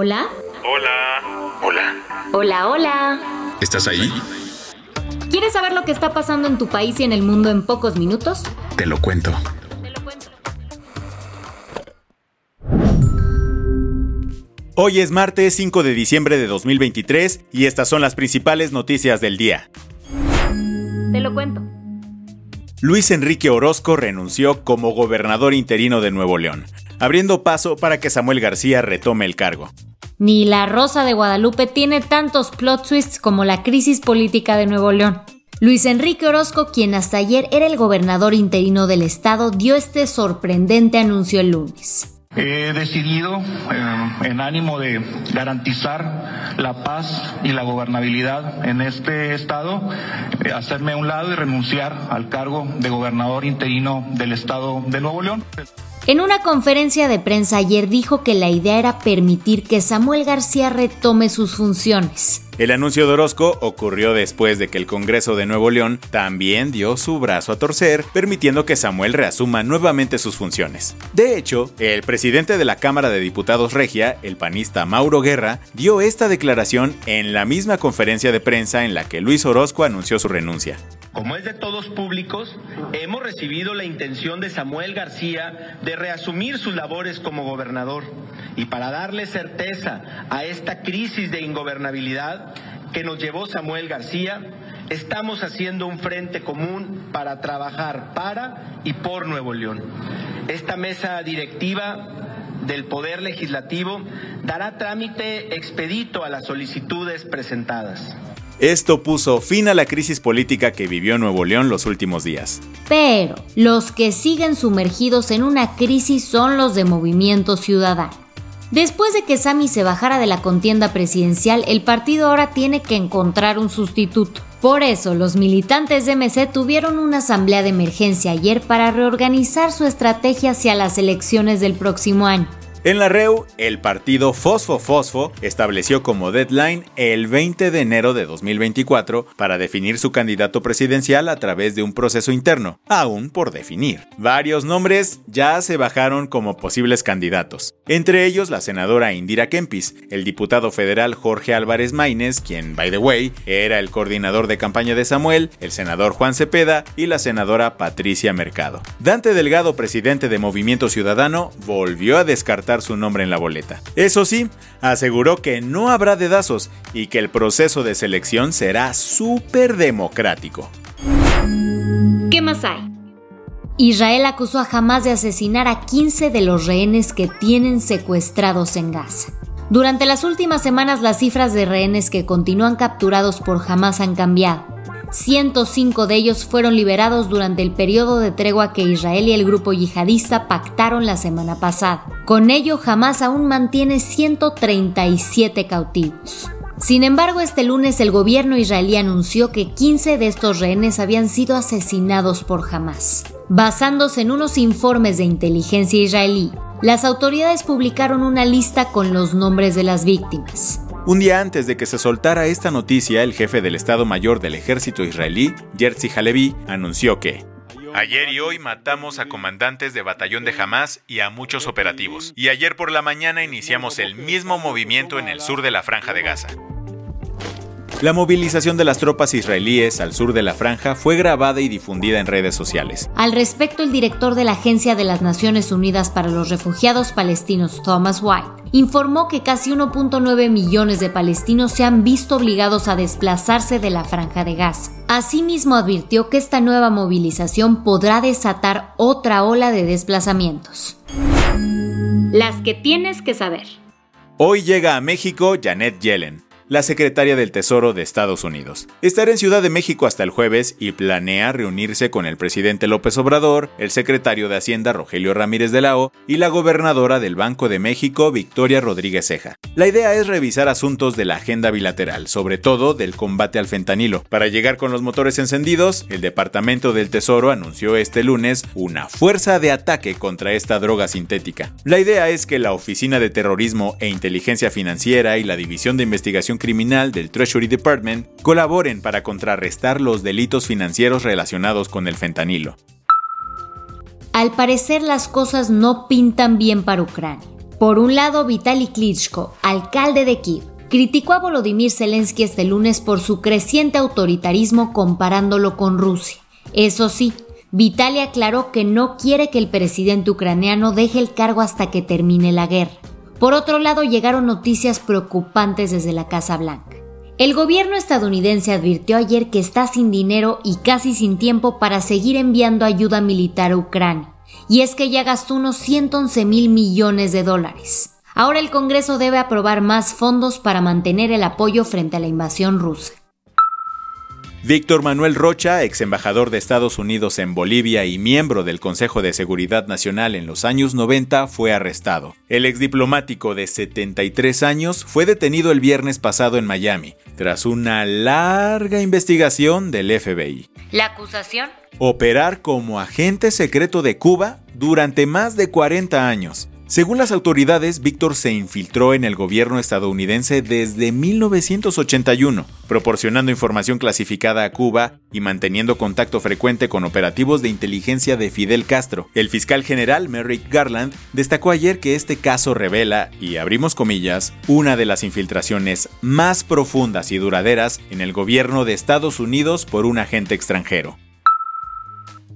Hola. Hola. Hola. Hola, hola. ¿Estás ahí? ¿Quieres saber lo que está pasando en tu país y en el mundo en pocos minutos? Te lo cuento. Te lo cuento. Hoy es martes 5 de diciembre de 2023 y estas son las principales noticias del día. Te lo cuento. Luis Enrique Orozco renunció como gobernador interino de Nuevo León, abriendo paso para que Samuel García retome el cargo. Ni la Rosa de Guadalupe tiene tantos plot twists como la crisis política de Nuevo León. Luis Enrique Orozco, quien hasta ayer era el gobernador interino del estado, dio este sorprendente anuncio el lunes. He decidido, eh, en ánimo de garantizar la paz y la gobernabilidad en este estado, eh, hacerme a un lado y renunciar al cargo de gobernador interino del estado de Nuevo León. En una conferencia de prensa ayer dijo que la idea era permitir que Samuel García retome sus funciones. El anuncio de Orozco ocurrió después de que el Congreso de Nuevo León también dio su brazo a torcer, permitiendo que Samuel reasuma nuevamente sus funciones. De hecho, el presidente de la Cámara de Diputados Regia, el panista Mauro Guerra, dio esta declaración en la misma conferencia de prensa en la que Luis Orozco anunció su renuncia. Como es de todos públicos, hemos recibido la intención de Samuel García de reasumir sus labores como gobernador. Y para darle certeza a esta crisis de ingobernabilidad que nos llevó Samuel García, estamos haciendo un frente común para trabajar para y por Nuevo León. Esta mesa directiva del Poder Legislativo dará trámite expedito a las solicitudes presentadas. Esto puso fin a la crisis política que vivió Nuevo León los últimos días. Pero los que siguen sumergidos en una crisis son los de Movimiento Ciudadano. Después de que Sami se bajara de la contienda presidencial, el partido ahora tiene que encontrar un sustituto. Por eso, los militantes de MC tuvieron una asamblea de emergencia ayer para reorganizar su estrategia hacia las elecciones del próximo año. En la REU, el partido Fosfo Fosfo estableció como deadline el 20 de enero de 2024 para definir su candidato presidencial a través de un proceso interno, aún por definir. Varios nombres ya se bajaron como posibles candidatos, entre ellos la senadora Indira Kempis, el diputado federal Jorge Álvarez Maínez, quien, by the way, era el coordinador de campaña de Samuel, el senador Juan Cepeda y la senadora Patricia Mercado. Dante Delgado, presidente de Movimiento Ciudadano, volvió a descartar su nombre en la boleta. Eso sí, aseguró que no habrá dedazos y que el proceso de selección será súper democrático. ¿Qué más hay? Israel acusó a Hamas de asesinar a 15 de los rehenes que tienen secuestrados en Gaza. Durante las últimas semanas las cifras de rehenes que continúan capturados por Hamas han cambiado. 105 de ellos fueron liberados durante el periodo de tregua que Israel y el grupo yihadista pactaron la semana pasada. Con ello, Hamas aún mantiene 137 cautivos. Sin embargo, este lunes el gobierno israelí anunció que 15 de estos rehenes habían sido asesinados por Hamas. Basándose en unos informes de inteligencia israelí, las autoridades publicaron una lista con los nombres de las víctimas. Un día antes de que se soltara esta noticia, el jefe del Estado Mayor del Ejército israelí, Jerzy Halevi, anunció que Ayer y hoy matamos a comandantes de batallón de Hamas y a muchos operativos. Y ayer por la mañana iniciamos el mismo movimiento en el sur de la franja de Gaza. La movilización de las tropas israelíes al sur de la franja fue grabada y difundida en redes sociales. Al respecto, el director de la Agencia de las Naciones Unidas para los Refugiados Palestinos, Thomas White, informó que casi 1.9 millones de palestinos se han visto obligados a desplazarse de la franja de Gaza. Asimismo, advirtió que esta nueva movilización podrá desatar otra ola de desplazamientos. Las que tienes que saber. Hoy llega a México Janet Yellen. La secretaria del Tesoro de Estados Unidos. Estará en Ciudad de México hasta el jueves y planea reunirse con el presidente López Obrador, el secretario de Hacienda Rogelio Ramírez de la O y la gobernadora del Banco de México Victoria Rodríguez Ceja. La idea es revisar asuntos de la agenda bilateral, sobre todo del combate al fentanilo. Para llegar con los motores encendidos, el Departamento del Tesoro anunció este lunes una fuerza de ataque contra esta droga sintética. La idea es que la Oficina de Terrorismo e Inteligencia Financiera y la División de Investigación Criminal del Treasury Department colaboren para contrarrestar los delitos financieros relacionados con el fentanilo. Al parecer las cosas no pintan bien para Ucrania. Por un lado, Vitaly Klitschko, alcalde de Kiev, criticó a Volodymyr Zelensky este lunes por su creciente autoritarismo comparándolo con Rusia. Eso sí, Vitaly aclaró que no quiere que el presidente ucraniano deje el cargo hasta que termine la guerra. Por otro lado, llegaron noticias preocupantes desde la Casa Blanca. El gobierno estadounidense advirtió ayer que está sin dinero y casi sin tiempo para seguir enviando ayuda militar a Ucrania y es que ya gastó unos 111 mil millones de dólares. Ahora el Congreso debe aprobar más fondos para mantener el apoyo frente a la invasión rusa. Víctor Manuel Rocha, ex embajador de Estados Unidos en Bolivia y miembro del Consejo de Seguridad Nacional en los años 90, fue arrestado. El ex diplomático de 73 años fue detenido el viernes pasado en Miami, tras una larga investigación del FBI. ¿La acusación? Operar como agente secreto de Cuba durante más de 40 años. Según las autoridades, Víctor se infiltró en el gobierno estadounidense desde 1981, proporcionando información clasificada a Cuba y manteniendo contacto frecuente con operativos de inteligencia de Fidel Castro. El fiscal general Merrick Garland destacó ayer que este caso revela, y abrimos comillas, una de las infiltraciones más profundas y duraderas en el gobierno de Estados Unidos por un agente extranjero.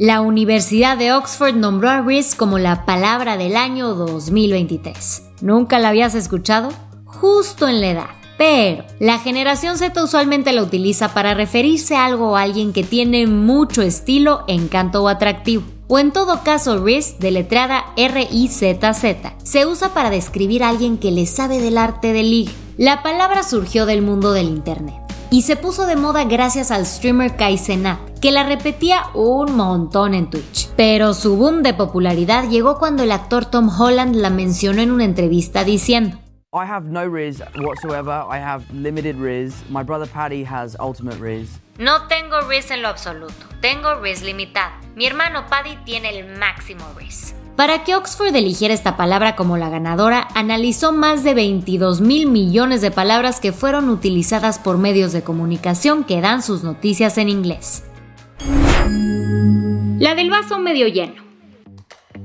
La Universidad de Oxford nombró a Riz como la palabra del año 2023. ¿Nunca la habías escuchado? Justo en la edad. Pero la generación Z usualmente la utiliza para referirse a algo o alguien que tiene mucho estilo, encanto o atractivo. O en todo caso, Riz, deletrada R-I-Z-Z, se usa para describir a alguien que le sabe del arte del ligue. La palabra surgió del mundo del Internet y se puso de moda gracias al streamer Kai que la repetía un montón en Twitch. Pero su boom de popularidad llegó cuando el actor Tom Holland la mencionó en una entrevista diciendo I have no Riz whatsoever. I have limited Riz. My brother Paddy has ultimate Riz. No tengo Riz en lo absoluto. Tengo Riz limitado. Mi hermano Paddy tiene el máximo Riz. Para que Oxford eligiera esta palabra como la ganadora, analizó más de 22 mil millones de palabras que fueron utilizadas por medios de comunicación que dan sus noticias en inglés. La del vaso medio lleno.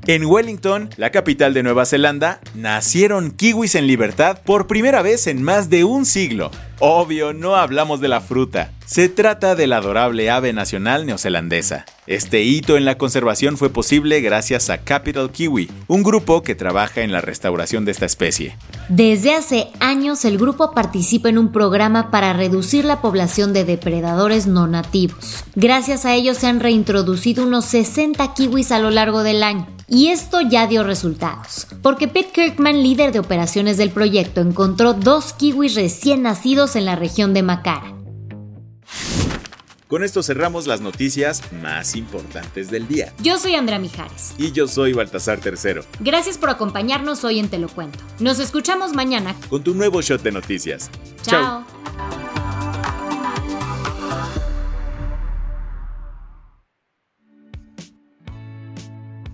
En Wellington, la capital de Nueva Zelanda, nacieron kiwis en libertad por primera vez en más de un siglo. Obvio, no hablamos de la fruta. Se trata de la adorable ave nacional neozelandesa. Este hito en la conservación fue posible gracias a Capital Kiwi, un grupo que trabaja en la restauración de esta especie. Desde hace años el grupo participa en un programa para reducir la población de depredadores no nativos. Gracias a ello se han reintroducido unos 60 kiwis a lo largo del año. Y esto ya dio resultados, porque Pete Kirkman, líder de operaciones del proyecto, encontró dos kiwis recién nacidos en la región de Macara. Con esto cerramos las noticias más importantes del día. Yo soy Andrea Mijares. Y yo soy Baltasar Tercero. Gracias por acompañarnos hoy en Te lo Cuento. Nos escuchamos mañana con tu nuevo shot de noticias. Chao.